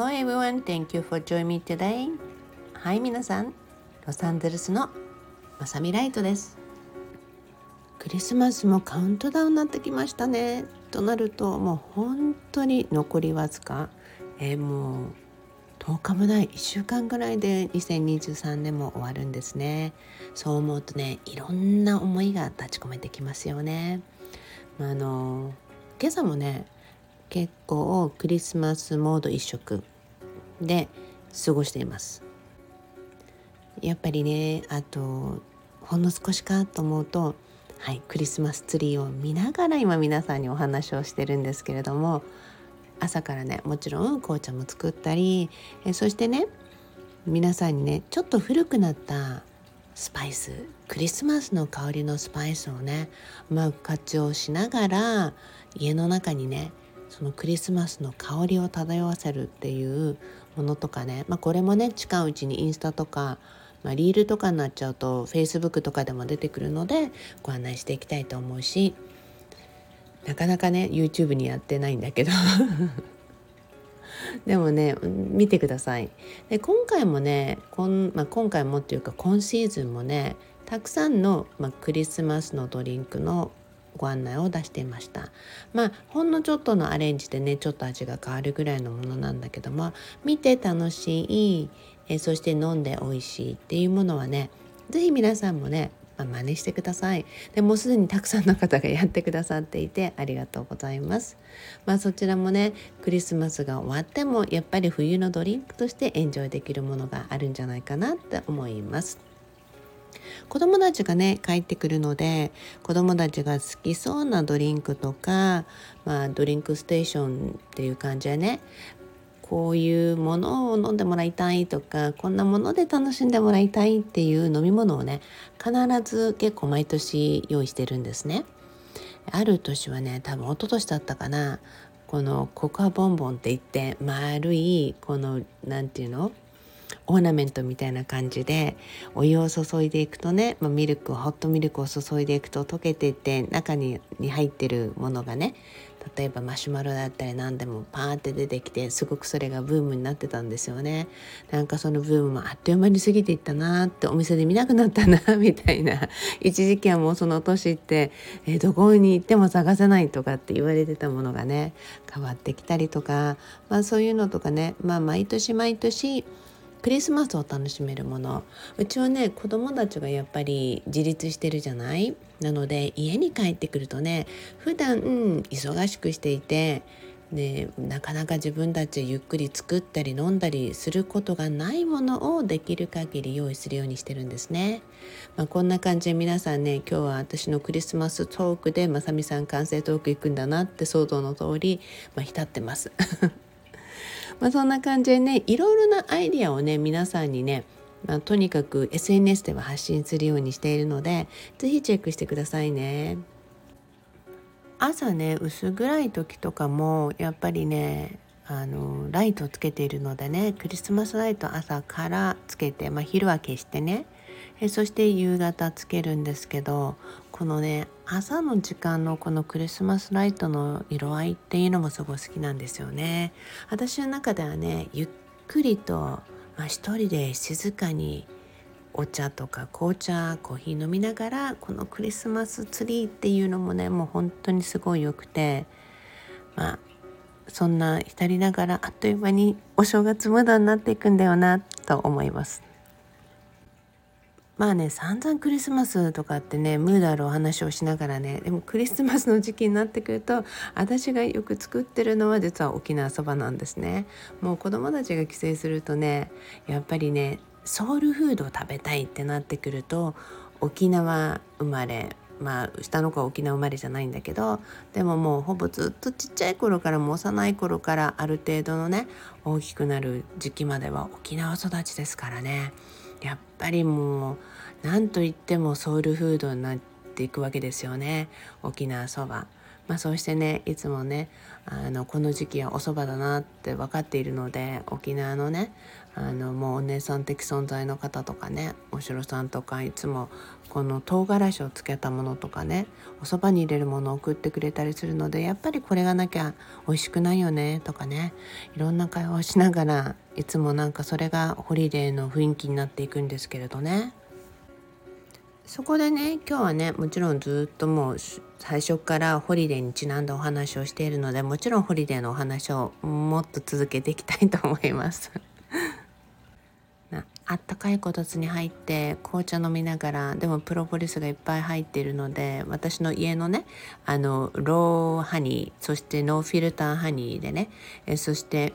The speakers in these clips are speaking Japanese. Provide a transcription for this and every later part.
Hello everyone, thank you for joining me today. はい、皆さん、ロサンゼルスのまさみライトです。クリスマスもカウントダウンになってきましたね。となると、もう本当に残りわずか、えー、もう10日もない1週間ぐらいで2023年も終わるんですね。そう思うとね、いろんな思いが立ち込めてきますよね。あの今朝もね結構クリスマスモード一色で過ごしています。やっぱりねあとほんの少しかと思うとはいクリスマスツリーを見ながら今皆さんにお話をしてるんですけれども朝からねもちろん紅茶も作ったりえそしてね皆さんにねちょっと古くなったスパイスクリスマスの香りのスパイスをねうまく活用しながら家の中にねそのクリスマスの香りを漂わせるっていうものとかね、まあ、これもね近いうちにインスタとか、まあ、リールとかになっちゃうと Facebook とかでも出てくるのでご案内していきたいと思うしなかなかね YouTube にやってないんだけど。でもね見てください。で今回もねこん、まあ、今回もっていうか今シーズンもねたくさんの、まあ、クリスマスのドリンクのご案内を出していました。まあほんのちょっとのアレンジでねちょっと味が変わるぐらいのものなんだけども見て楽しいえそして飲んで美味しいっていうものはね是非皆さんもねまあ、真似してください。でもうすでにたくさんの方がやってくださっていてありがとうございます。まあそちらもねクリスマスが終わってもやっぱり冬のドリンクとしてエンジョイできるものがあるんじゃないかなって思います。子供たちがね帰ってくるので子供たちが好きそうなドリンクとか、まあ、ドリンクステーションっていう感じでねこういうものを飲んでもらいたいとかこんなもので楽しんでもらいたいっていう飲み物をね必ず結構毎年用意してるんですね。ある年はね多分一昨年だったかなこのココアボンボンって言って丸いこの何て言うの？オーナメントみたいな感じでお湯を注いでいくとね、まあ、ミルクホットミルクを注いでいくと溶けていって中にに入ってるものがね例えばマシュマロだったり何でもパーって出てきてすごくそれがブームになってたんですよね。なんかそのブームもあっという間に過ぎていったなってお店で見なくなったな みたいな。一時期はもうその年って、えー、どこに行っても探せないとかって言われてたものがね変わってきたりとか、まあ、そういうのとかね、まあ、毎年毎年クリスマスを楽しめるものうちはね子供たちがやっぱり自立してるじゃない？なので家に帰ってくるとね普段、うん、忙しくしていてでなかなか自分たちゆっくり作ったり飲んだりすることがないものをできる限り用意するようにしてるんですね。まあ、こんな感じで皆さんね今日は私のクリスマストークでまさみさん完成トーク行くんだなって想像の通り、まあ、浸ってます。まあ、そんな感じでねいろいろなアイディアをね皆さんにねまあ、とにかく SNS では発信するようにしているので是非チェックしてくださいね。朝ね薄暗い時とかもやっぱりねあのライトをつけているのでねクリスマスライト朝からつけて、まあ、昼は消してねえそして夕方つけるんですけどこのね朝の時間のこのクリスマスライトの色合いっていうのもすごい好きなんですよね私の中ではねゆっくりと、まあ、一人で静かにお茶とか紅茶コーヒー飲みながらこのクリスマスツリーっていうのもねもう本当にすごい良くてまあそんな浸りながらあっという間にお正月ムードになっていくんだよなと思います。まあね散々クリスマスとかってねムードあるお話をしながらねでもクリスマスの時期になってくると私がよく作ってるのは実は沖縄そばなんですね。もう子供たちが帰省するとねやっぱりねソウルフードを食べたいってなってくると沖縄生まれまあ下の子は沖縄生まれじゃないんだけどでももうほぼずっとちっちゃい頃からも幼い頃からある程度のね大きくなる時期までは沖縄育ちですからね。やっぱりもう何と言ってもソウルフードになっていくわけですよね沖縄そば。まあ、そうしてねいつもねあのこの時期はお蕎麦だなって分かっているので沖縄のねあのもうお姉さん的存在の方とかねお城さんとかいつもこの唐辛子をつけたものとかねお蕎麦に入れるものを送ってくれたりするのでやっぱりこれがなきゃ美味しくないよねとかねいろんな会話をしながらいつもなんかそれがホリデーの雰囲気になっていくんですけれどね。そこでね今日はねもちろんずっともう最初からホリデーにちなんだお話をしているのでもちろんホリデーのお話をもっと続けていきたいと思います。あったかいこたつに入って紅茶飲みながらでもプロポリスがいっぱい入っているので私の家のねあの raw honey そして no filter honey でねえそして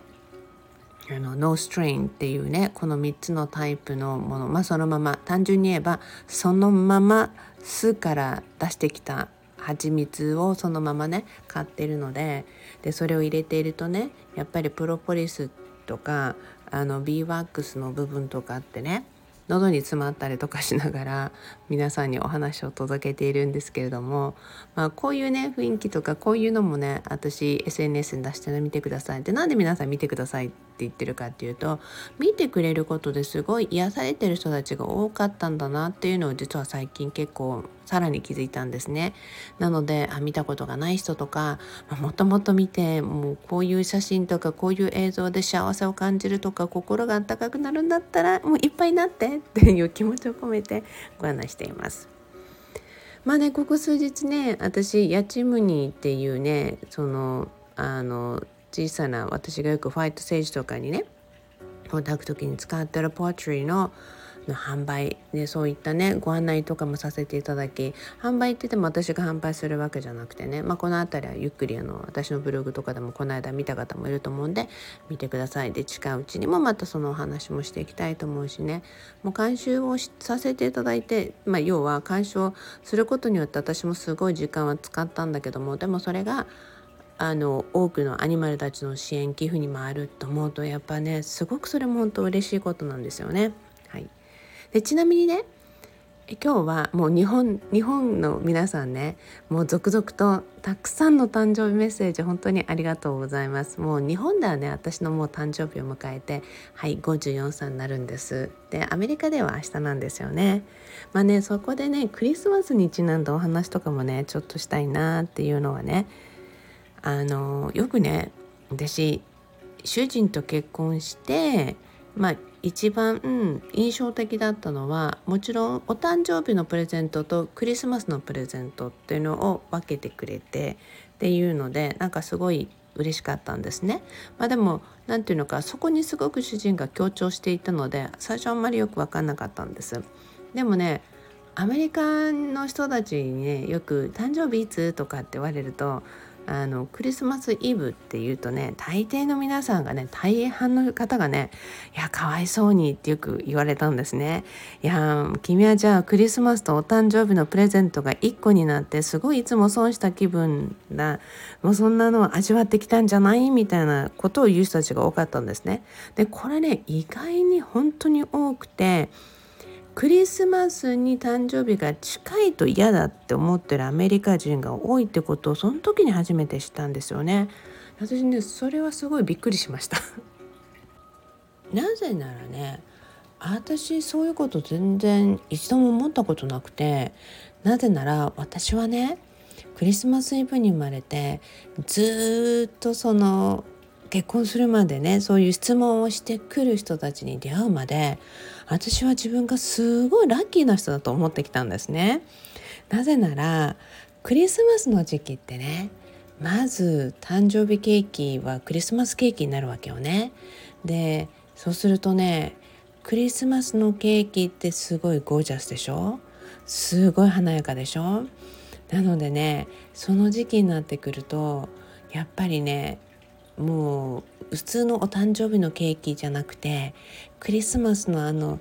あの no strain っていうねこの3つのタイプのもの。まあそのまま。単純に言えばそのまま巣から出してきた蜂蜜をそのままね買ってるので。でそれを入れているとねやっぱりプロポリスとかあの beeswax の部分とかってね喉に詰まったりとかしながら皆さんにお話を届けているんですけれども、まあ、こういうね雰囲気とかこういうのもね私 SNS に出してみてください。でなんで皆さん見てくださいって言ってるかっていうと見てくれることですごい癒されてる人たちが多かったんだなっていうのを実は最近結構さらに気づいたんですね。なのであ見たことがない人とか、もともと見てもうこういう写真とかこういう映像で幸せを感じるとか心が温かくなるんだったらもういっぱいになってっていう気持ちを込めてご案内しています。まあねここ数日ね私ヤチムニっていうねそのあの小さな私がよくファイトセージとかにねを炊く時に使ってるポートリーのの販売でそういったねご案内とかもさせていただき販売って言っても私が販売するわけじゃなくてね、まあ、この辺りはゆっくりあの私のブログとかでもこの間見た方もいると思うんで見てください。で近いうちにもまたそのお話もしていきたいと思うしね。もう監修をさせていただいて、まあ、要は監修をすることによって私もすごい時間は使ったんだけどもでもそれがあの多くのアニマルたちの支援寄付に回ると思うとやっぱねすごくそれも本当嬉しいことなんですよね。でちなみにね今日はもう日本日本の皆さんねもう続々とたくさんの誕生日メッセージ本当にありがとうございます。もう日本ではね私のもう誕生日を迎えてはい54歳になるんです。でアメリカでは明日なんですよね。まあねそこでねクリスマスにちなんだお話とかもねちょっとしたいなっていうのはねあのよくね私主人と結婚してまあ一番、うん、印象的だったのはもちろんお誕生日のプレゼントとクリスマスのプレゼントっていうのを分けてくれてっていうのでなんかすごい嬉しかったんですね。まあ、でも何て言うのかそこにすごく主人が強調していたので最初あんまりよく分かんなかったんです。でもねアメリカの人たちにねよく「誕生日いつ?」とかって言われるとあのクリスマスイブっていうとね大抵の皆さんがね大半の方がね「いやかわいそうに」ってよく言われたんですね。いや君はじゃあクリスマスとお誕生日のプレゼントが1個になってすごいいつも損した気分だもうそんなのを味わってきたんじゃない？みたいなことを言う人たちが多かったんですね。でこれね意外に本当に多くて。クリスマスに誕生日が近いと嫌だって思ってるアメリカ人が多いってことをその時に初めて知ったんですよね。私ねそれはすごいびっくりしました なぜならね私そういうこと全然一度も思ったことなくてなぜなら私はねクリスマスイブに生まれてずっとその結婚するまでねそういう質問をしてくる人たちに出会うまで私は自分がすごいラッキーな人だと思ってきたんですね。なぜならクリスマスの時期ってねまず誕生日ケーキはクリスマスケーキになるわけよね。でそうするとねクリスマスのケーキってすごいゴージャスでしょ？すごい華やかでしょ？なのでねその時期になってくるとやっぱりねもう普通のお誕生日のケーキじゃなくてクリスマスのあの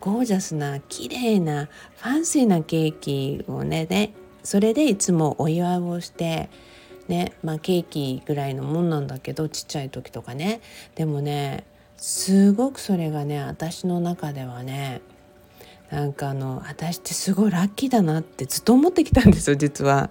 ゴージャスな綺麗なファンシーなケーキをねでそれでいつもお祝いをしてねまあケーキぐらいのもんなんだけどちっちゃい時とかね。でもねすごくそれがね私の中ではねなんかあの私ってすごいラッキーだなってずっと思ってきたんですよ実は。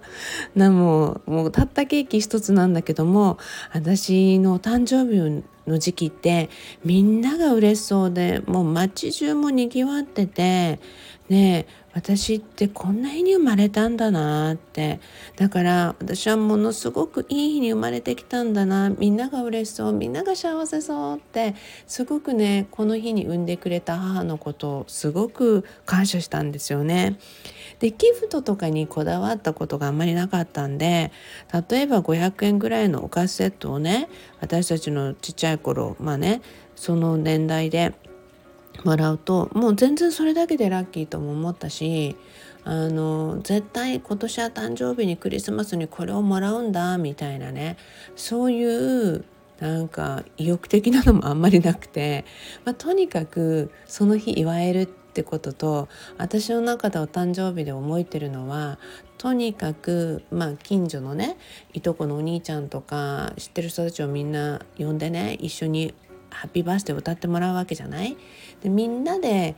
なもうもうたったケーキ一つなんだけども私の誕生日の時期ってみんなが嬉しそうでもう街中もにぎわっててね私ってこんな日に生まれたんだなって。だから私はものすごくいい日に生まれてきたんだな。みんなが嬉しそう。みんなが幸せそうって。すごくねこの日に産んでくれた母のことをすごく感謝したんですよね。でギフトとかにこだわったことがあんまりなかったんで例えば500円ぐらいのお菓子セットをね私たちのちっちゃい頃まあねその年代でもらうともう全然それだけでラッキーとも思ったしあの絶対今年は誕生日にクリスマスにこれをもらうんだみたいなねそういうなんか意欲的なのもあんまりなくて、まあ、とにかくその日祝えるってことと私の中でお誕生日で覚えてるのはとにかく、まあ、近所のねいとこのお兄ちゃんとか知ってる人たちをみんな呼んでね一緒にハッピーバースデー歌ってもらうわけじゃない？でみんなで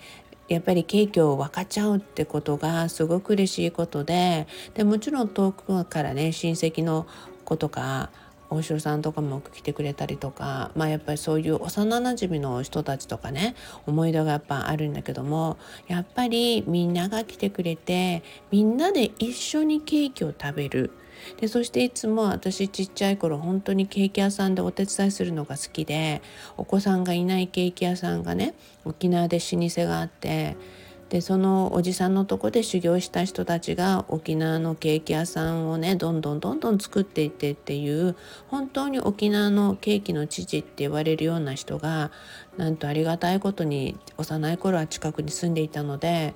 やっぱりケーキを分かっちゃうってことがすごく嬉しいことででもちろん遠くからね親戚の子とか大城さんとかも来てくれたりとかまあやっぱりそういう幼なじみの人たちとかね思い出がやっぱあるんだけどもやっぱりみんなが来てくれてみんなで一緒にケーキを食べる。でそしていつも私ちっちゃい頃本当にケーキ屋さんでお手伝いするのが好きでお子さんがいないケーキ屋さんがね沖縄で老舗があってでそのおじさんのとこで修行した人たちが沖縄のケーキ屋さんをねどんどんどんどん作っていってっていう本当に沖縄のケーキの父って言われるような人がなんとありがたいことに幼い頃は近くに住んでいたので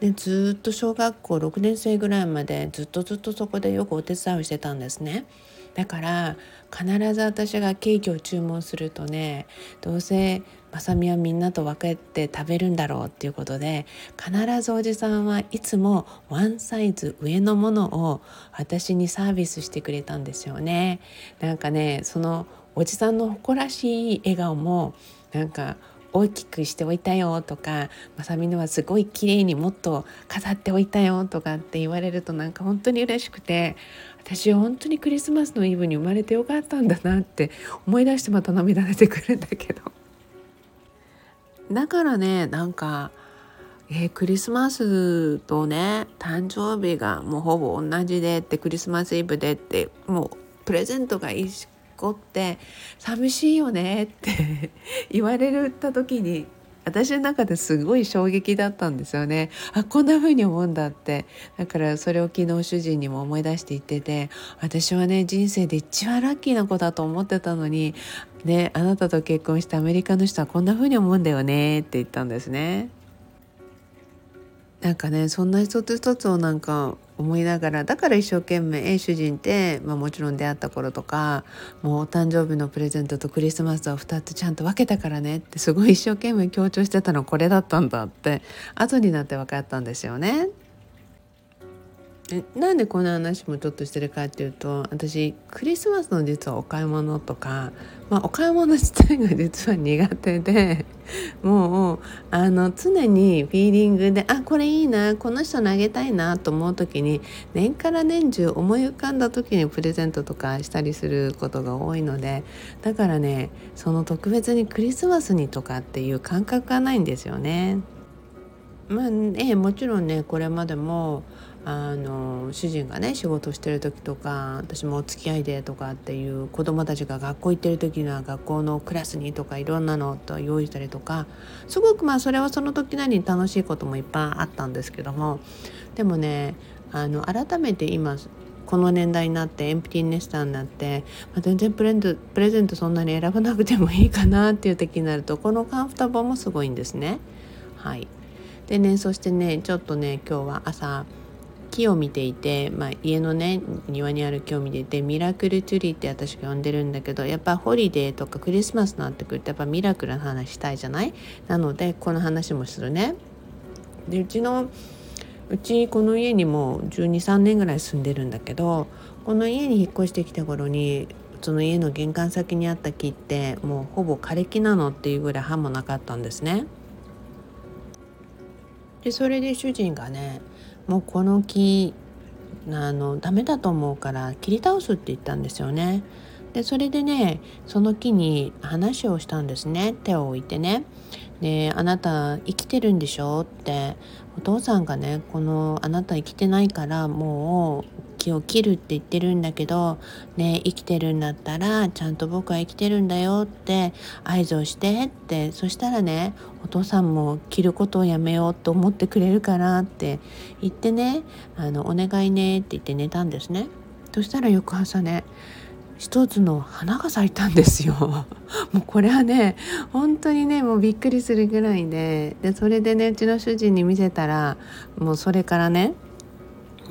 でずっと小学校6年生ぐらいまでずっとずっとそこでよくお手伝いをしてたんですね。だから必ず私がケーキを注文するとねどうせまさみはみんなと分けて食べるんだろうっていうことで必ずおじさんはいつもワンサイズ上のものを私にサービスしてくれたんですよね。なんかねそのおじさんの誇らしい笑顔もなんか大きくしておいたよとかまさみのはすごい綺麗にもっと飾っておいたよとかって言われるとなんか本当に嬉しくて私本当にクリスマスのイブに生まれてよかったんだなって思い出してまた涙出てくるんだけど。だからねなんかえー、クリスマスとね誕生日がもうほぼ同じでってクリスマスイブでってもうプレゼントが一子って寂しいよねって 言われた時に私の中ですごい衝撃だったんですよね。あこんな風に思うんだって。だからそれを昨日主人にも思い出して言ってて私はね人生で一番ラッキーな子だと思ってたのにねあなたと結婚してアメリカの人はこんな風に思うんだよねって言ったんですね。なんかねそんな一つ一つをなんか思いながらだから一生懸命主人って、まあ、もちろん出会った頃とかもうお誕生日のプレゼントとクリスマスを2つちゃんと分けたからねってすごい一生懸命強調してたのこれだったんだって後になって分かったんですよね。なんでこの話もちょっとしてるかっていうと私クリスマスの実はお買い物とか、まあ、お買い物自体が実は苦手で もうあの常にフィーリングであこれいいなこの人投げたいなと思う時に年から年中思い浮かんだ時にプレゼントとかしたりすることが多いのでだからねその特別にクリスマスにとかっていう感覚がないんですよね。まあ、えもちろんねこれまでもあの主人がね仕事してる時とか私もお付き合いでとかっていう子供たちが学校行ってる時には学校のクラスにとかいろんなのと用意したりとかすごくまあそれはその時なりに楽しいこともいっぱいあったんですけどもでもねあの改めて今この年代になってエンプティネスターになって、まあ、全然プレプレゼントそんなに選ばなくてもいいかなっていう時になるとこのカンフタボもすごいんですね。はい、でねそしてねちょっとね今日は朝木を見ていて、まあ、家のね庭にある木を見ていてミラクルトゥリーって私が呼んでるんだけどやっぱホリデーとかクリスマスになってくるとやっぱミラクルな話したいじゃない？なのでこの話もするね。でうちのうちこの家にも123年ぐらい住んでるんだけどこの家に引っ越してきた頃にその家の玄関先にあった木ってもうほぼ枯れ木なのっていうぐらい葉もなかったんですね。でそれで主人がねもうこの木あのダメだと思うから切り倒すって言ったんですよね。でそれでねその木に話をしたんですね手を置いてね。であなた生きてるんでしょ？ってお父さんがねこのあなた生きてないからもう木を切るって言ってるんだけどね生きてるんだったらちゃんと僕は生きてるんだよって合図をしてってそしたらねお父さんも着ることをやめようと思ってくれるからって言ってねあのお願いねって言って寝たんですね。そしたら翌朝ね一つの花が咲いたんですよ。もうこれはね本当にねもうびっくりするぐらいででそれでねうちの主人に見せたらもうそれからね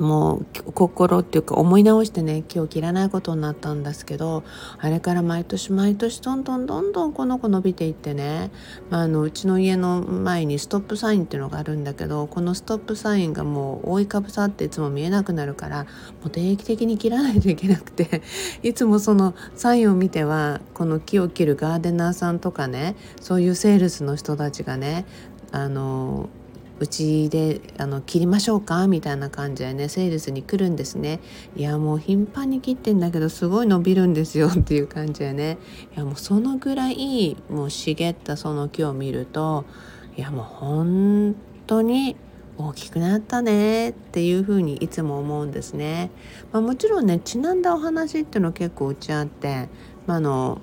もう心っていうか思い直してね木を切らないことになったんですけどあれから毎年毎年どんどんどんどんこの子伸びていってね、まあ、あのうちの家の前にストップサインっていうのがあるんだけどこのストップサインがもう覆いかぶさっていつも見えなくなるからもう定期的に切らないといけなくて いつもそのサインを見てはこの木を切るガーデナーさんとかねそういうセールスの人たちがねあのうちであの切りましょうか？みたいな感じでねセールスに来るんですね。いやもう頻繁に切ってんだけどすごい伸びるんですよっていう感じでね。いやもうそのぐらいもう茂ったその木を見るといやもう本当に大きくなったねっていうふうにいつも思うんですね。まあ、もちろんねちなんだお話っていうの結構うちあって、まあ、あの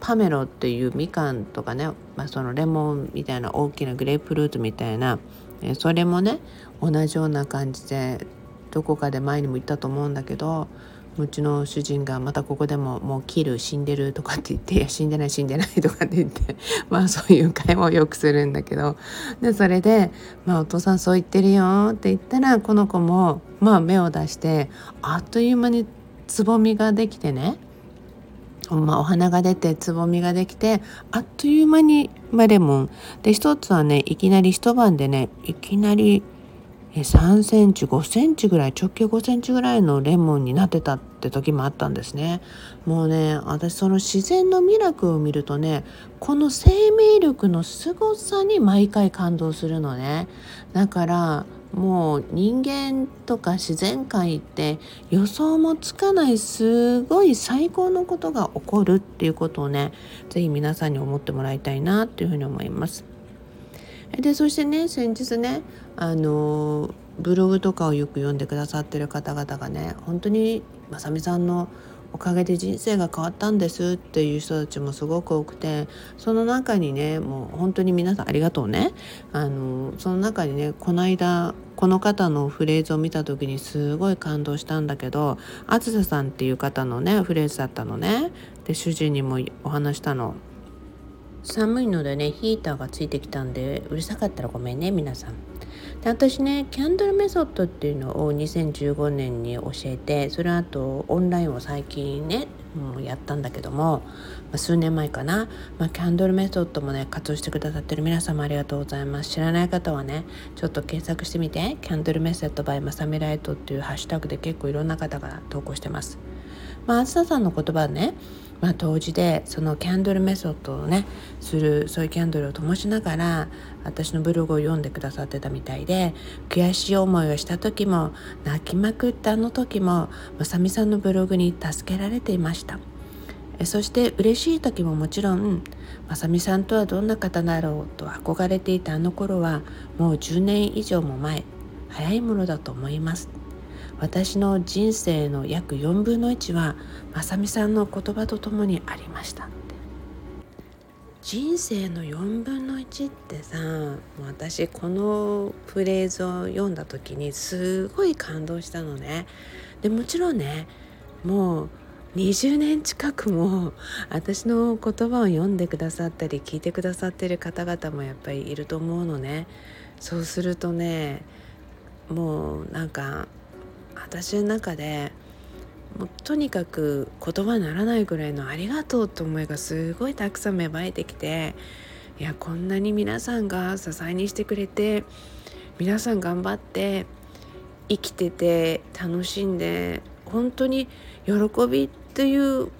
パメロっていうみかんとかね、まあ、そのレモンみたいな大きなグレープフルーツみたいなえそれもね同じような感じでどこかで前にも言ったと思うんだけどうちの主人がまたここでももう切る死んでるとかって言って「いや死んでない死んでない」とかって言って まあそういう会話をよくするんだけどでそれで「まあお父さんそう言ってるよ」って言ったらこの子もまあ目を出してあっという間につぼみができてねまあ、お花が出てつぼみができてあっという間に、まあ、レモン。で一つはねいきなり一晩でねいきなり3センチ5センチぐらい直径5センチぐらいのレモンになってたって時もあったんですねもうね私その自然のミラクルを見るとねこの生命力の凄さに毎回感動するのねだからもう人間とか自然界って予想もつかないすごい最高のことが起こるっていうことをね是非皆さんに思ってもらいたいなっていうふうに思います。でそしてね先日ねあのブログとかをよく読んでくださってる方々がね本当にまさみさんのおかげで人生が変わったんですっていう人たちもすごく多くてその中にねもう本当に皆さんありがとうね。あのその中にねこの間この方のフレーズを見た時にすごい感動したんだけどあずささんっていう方のねフレーズだったのね。で主人にもお話したの。寒いのでねヒーターがついてきたんでうるさかったらごめんね皆さん。で私ねキャンドルメソッドっていうのを2015年に教えてそれあとオンラインを最近ねもうやったんだけども、まあ、数年前かな、まあ、キャンドルメソッドもね活用してくださってる皆様ありがとうございます。知らない方はねちょっと検索してみて。キャンドルメソッド by まさみライトっていうハッシュタグで結構いろんな方が投稿してます。まあ、あずささんの言葉ねまあ、当時でそのキャンドルメソッドをねするそういうキャンドルを灯しながら私のブログを読んでくださってたみたいで悔しい思いをした時も泣きまくったあの時もまさみさんのブログに助けられていました。そして嬉しい時ももちろんまさみさんとはどんな方だろうと憧れていたあの頃はもう10年以上も前早いものだと思います。私の人生の約4分の1はまさみさんの言葉とともにありました。人生の4分の1ってさ私このフレーズを読んだ時にすごい感動したのね。でもちろんねもう20年近くも私の言葉を読んでくださったり聞いてくださってる方々もやっぱりいると思うのね。そうするとねもうなんか私の中でもうとにかく言葉にならないぐらいのありがとうって思いがすごいたくさん芽生えてきていやこんなに皆さんが支えにしてくれて皆さん頑張って生きてて楽しんで本当に喜びという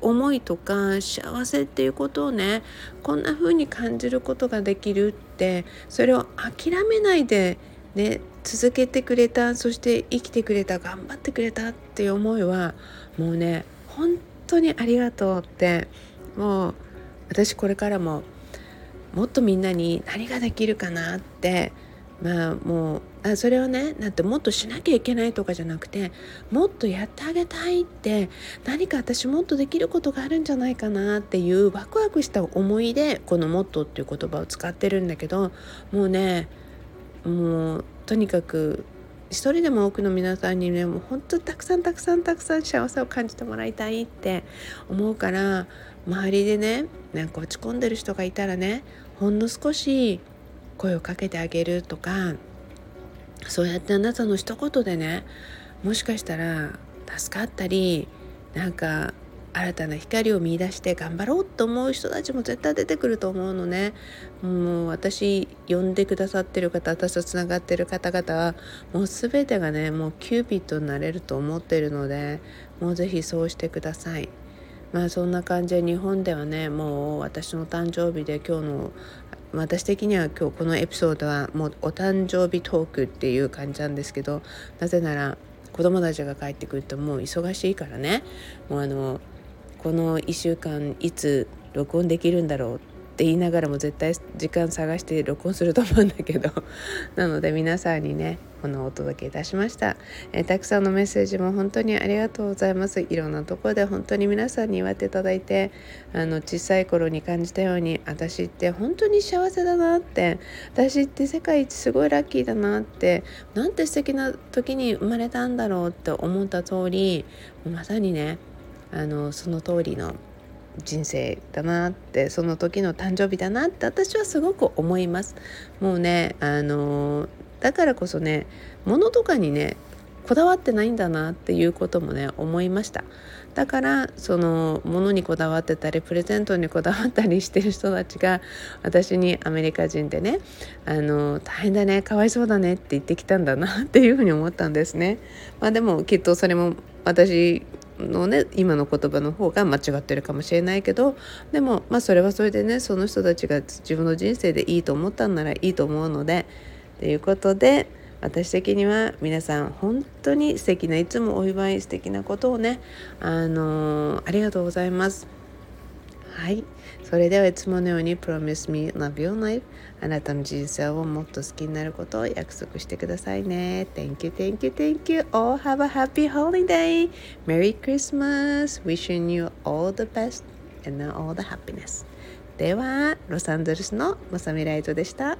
思いとか幸せっていうことをねこんな風に感じることができるってそれを諦めないでね続けてくれたそして生きてくれた頑張ってくれたっていう思いはもうね本当にありがとうってもう私これからももっとみんなに何ができるかなってまあもうあそれをねなんてもっとしなきゃいけないとかじゃなくてもっとやってあげたいって何か私もっとできることがあるんじゃないかなっていうワクワクした思いでこの「もっと」っていう言葉を使ってるんだけどもうねもうとにかく一人でも多くの皆さんにねもう本当たくさんたくさんたくさん幸せを感じてもらいたいって思うから周りでねなんか落ち込んでる人がいたらねほんの少し声をかけてあげるとかそうやってあなたの一言でねもしかしたら助かったりなんか新たな光を見いだして頑張ろうと思う人たちも絶対出てくると思うのねもう私呼んでくださってる方私とつながってる方々はもう全てがねもうキューピッドになれると思ってるのでもう是非そうしてください。まあそんな感じで日本ではねもう私の誕生日で今日の私的には今日このエピソードはもうお誕生日トークっていう感じなんですけどなぜなら子供たちが帰ってくるともう忙しいからねもうあのこの1週間いつ録音できるんだろうって言いながらも絶対時間探して録音すると思うんだけど。なので皆さんにねこのお届けいたしました、えー、たくさんのメッセージも本当にありがとうございます。いろんなところで本当に皆さんに言われていただいてあの小さい頃に感じたように私って本当に幸せだなって私って世界一すごいラッキーだなってなんて素敵な時に生まれたんだろうって思った通りまさにねあのその通りの人生だなってその時の誕生日だなって私はすごく思います。もうねあのだからこそね物とかにねこだわってないんだなっていうこともね思いました。だからその物にこだわってたりプレゼントにこだわったりしてる人たちが私にアメリカ人でねあの大変だねかわいそうだねって言ってきたんだなっていうふうに思ったんですね。まあでもきっとそれも私のね今の言葉の方が間違ってるかもしれないけどでもまあそれはそれでねその人たちが自分の人生でいいと思ったんならいいと思うのでということで私的には皆さん本当に素敵ないつもお祝い素敵なことをねあのー、ありがとうございます。はい。それではいつものように Promise me love your life あなたの人生をもっと好きになることを約束してくださいね Thank you, thank you, thank you all have a happy holiday Merry Christmas wishing you all the best and all the happiness ではロサンゼルスのまさみライトでした